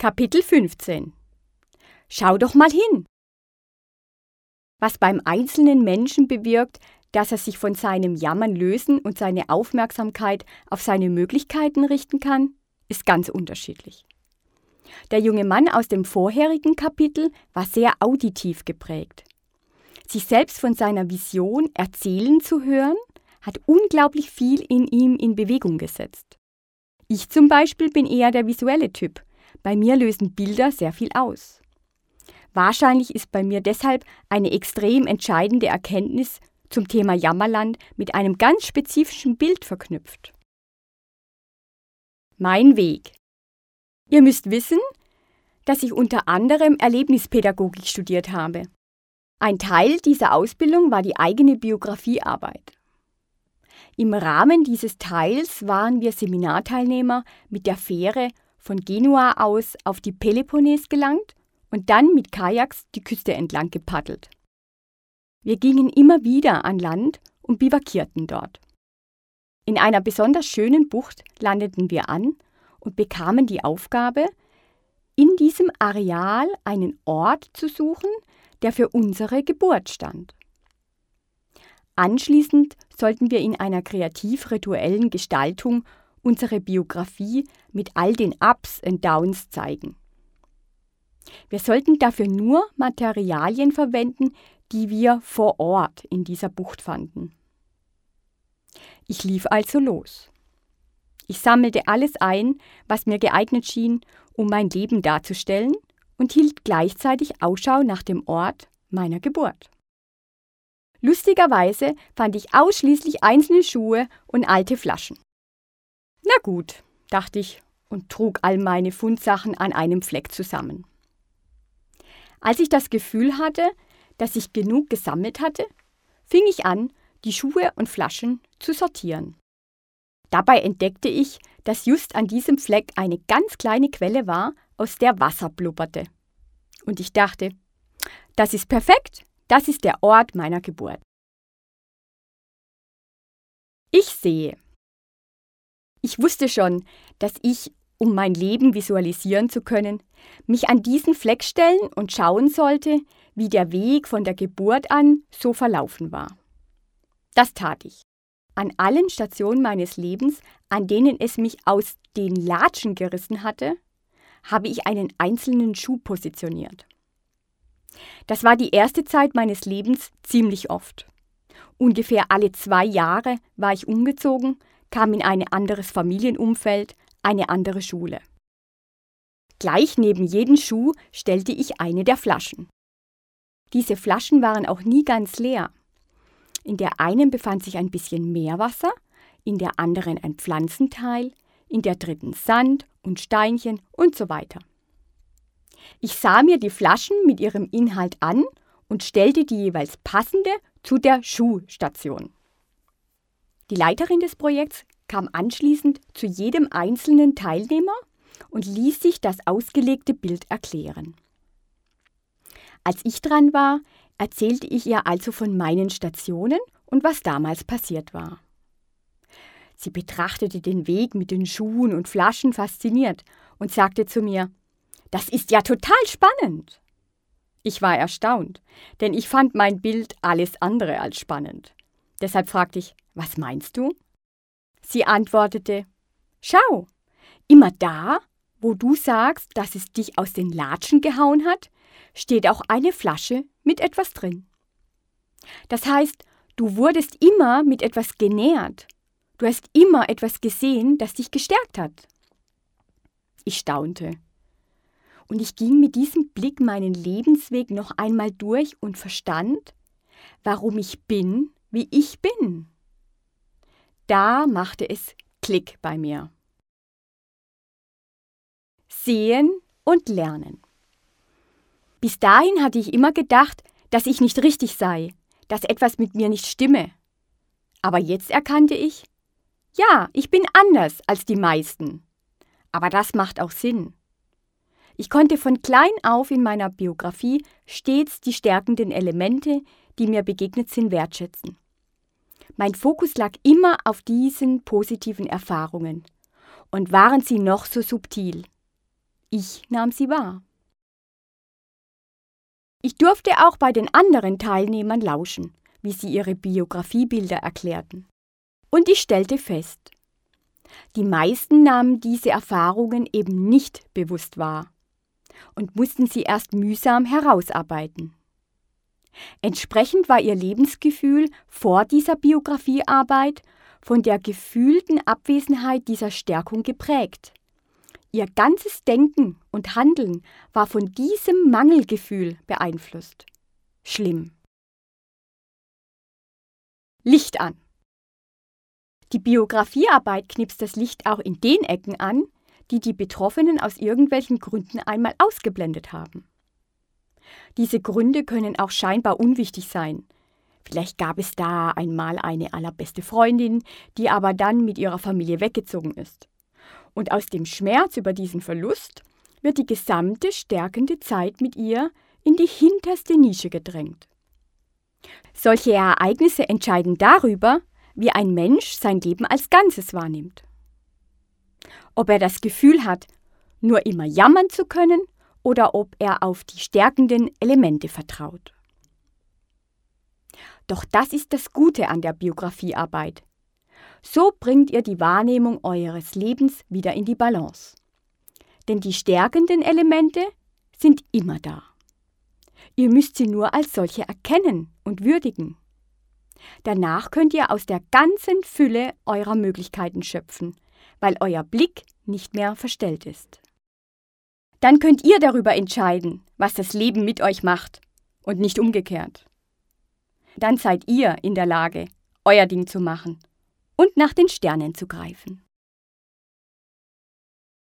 Kapitel 15 Schau doch mal hin! Was beim einzelnen Menschen bewirkt, dass er sich von seinem Jammern lösen und seine Aufmerksamkeit auf seine Möglichkeiten richten kann, ist ganz unterschiedlich. Der junge Mann aus dem vorherigen Kapitel war sehr auditiv geprägt. Sich selbst von seiner Vision erzählen zu hören, hat unglaublich viel in ihm in Bewegung gesetzt. Ich zum Beispiel bin eher der visuelle Typ. Bei mir lösen Bilder sehr viel aus. Wahrscheinlich ist bei mir deshalb eine extrem entscheidende Erkenntnis zum Thema Jammerland mit einem ganz spezifischen Bild verknüpft. Mein Weg. Ihr müsst wissen, dass ich unter anderem Erlebnispädagogik studiert habe. Ein Teil dieser Ausbildung war die eigene Biografiearbeit. Im Rahmen dieses Teils waren wir Seminarteilnehmer mit der Fähre von Genua aus auf die Peloponnes gelangt und dann mit Kajaks die Küste entlang gepaddelt. Wir gingen immer wieder an Land und bivakierten dort. In einer besonders schönen Bucht landeten wir an und bekamen die Aufgabe, in diesem Areal einen Ort zu suchen, der für unsere Geburt stand. Anschließend sollten wir in einer kreativ-rituellen Gestaltung unsere Biografie mit all den Ups und Downs zeigen. Wir sollten dafür nur Materialien verwenden, die wir vor Ort in dieser Bucht fanden. Ich lief also los. Ich sammelte alles ein, was mir geeignet schien, um mein Leben darzustellen, und hielt gleichzeitig Ausschau nach dem Ort meiner Geburt. Lustigerweise fand ich ausschließlich einzelne Schuhe und alte Flaschen. Na gut, dachte ich und trug all meine Fundsachen an einem Fleck zusammen. Als ich das Gefühl hatte, dass ich genug gesammelt hatte, fing ich an, die Schuhe und Flaschen zu sortieren. Dabei entdeckte ich, dass just an diesem Fleck eine ganz kleine Quelle war, aus der Wasser blubberte. Und ich dachte, das ist perfekt, das ist der Ort meiner Geburt. Ich sehe. Ich wusste schon, dass ich um mein Leben visualisieren zu können, mich an diesen Fleck stellen und schauen sollte, wie der Weg von der Geburt an so verlaufen war. Das tat ich. An allen Stationen meines Lebens, an denen es mich aus den Latschen gerissen hatte, habe ich einen einzelnen Schuh positioniert. Das war die erste Zeit meines Lebens ziemlich oft. Ungefähr alle zwei Jahre war ich umgezogen, kam in ein anderes Familienumfeld, eine andere Schule. Gleich neben jeden Schuh stellte ich eine der Flaschen. Diese Flaschen waren auch nie ganz leer. In der einen befand sich ein bisschen Meerwasser, in der anderen ein Pflanzenteil, in der dritten Sand und Steinchen und so weiter. Ich sah mir die Flaschen mit ihrem Inhalt an und stellte die jeweils passende zu der Schuhstation. Die Leiterin des Projekts kam anschließend zu jedem einzelnen Teilnehmer und ließ sich das ausgelegte Bild erklären. Als ich dran war, erzählte ich ihr also von meinen Stationen und was damals passiert war. Sie betrachtete den Weg mit den Schuhen und Flaschen fasziniert und sagte zu mir, das ist ja total spannend. Ich war erstaunt, denn ich fand mein Bild alles andere als spannend. Deshalb fragte ich, was meinst du? Sie antwortete, Schau, immer da, wo du sagst, dass es dich aus den Latschen gehauen hat, steht auch eine Flasche mit etwas drin. Das heißt, du wurdest immer mit etwas genährt. Du hast immer etwas gesehen, das dich gestärkt hat. Ich staunte. Und ich ging mit diesem Blick meinen Lebensweg noch einmal durch und verstand, warum ich bin, wie ich bin. Da machte es Klick bei mir. Sehen und lernen. Bis dahin hatte ich immer gedacht, dass ich nicht richtig sei, dass etwas mit mir nicht stimme. Aber jetzt erkannte ich, ja, ich bin anders als die meisten. Aber das macht auch Sinn. Ich konnte von klein auf in meiner Biografie stets die stärkenden Elemente, die mir begegnet sind, wertschätzen. Mein Fokus lag immer auf diesen positiven Erfahrungen. Und waren sie noch so subtil? Ich nahm sie wahr. Ich durfte auch bei den anderen Teilnehmern lauschen, wie sie ihre Biografiebilder erklärten. Und ich stellte fest, die meisten nahmen diese Erfahrungen eben nicht bewusst wahr und mussten sie erst mühsam herausarbeiten. Entsprechend war ihr Lebensgefühl vor dieser Biografiearbeit von der gefühlten Abwesenheit dieser Stärkung geprägt. Ihr ganzes Denken und Handeln war von diesem Mangelgefühl beeinflusst. Schlimm. Licht an. Die Biografiearbeit knipst das Licht auch in den Ecken an, die die Betroffenen aus irgendwelchen Gründen einmal ausgeblendet haben. Diese Gründe können auch scheinbar unwichtig sein. Vielleicht gab es da einmal eine allerbeste Freundin, die aber dann mit ihrer Familie weggezogen ist. Und aus dem Schmerz über diesen Verlust wird die gesamte stärkende Zeit mit ihr in die hinterste Nische gedrängt. Solche Ereignisse entscheiden darüber, wie ein Mensch sein Leben als Ganzes wahrnimmt. Ob er das Gefühl hat, nur immer jammern zu können oder ob er auf die stärkenden Elemente vertraut. Doch das ist das Gute an der Biografiearbeit. So bringt ihr die Wahrnehmung eures Lebens wieder in die Balance. Denn die stärkenden Elemente sind immer da. Ihr müsst sie nur als solche erkennen und würdigen. Danach könnt ihr aus der ganzen Fülle eurer Möglichkeiten schöpfen, weil euer Blick nicht mehr verstellt ist. Dann könnt ihr darüber entscheiden, was das Leben mit euch macht und nicht umgekehrt. Dann seid ihr in der Lage, euer Ding zu machen und nach den Sternen zu greifen.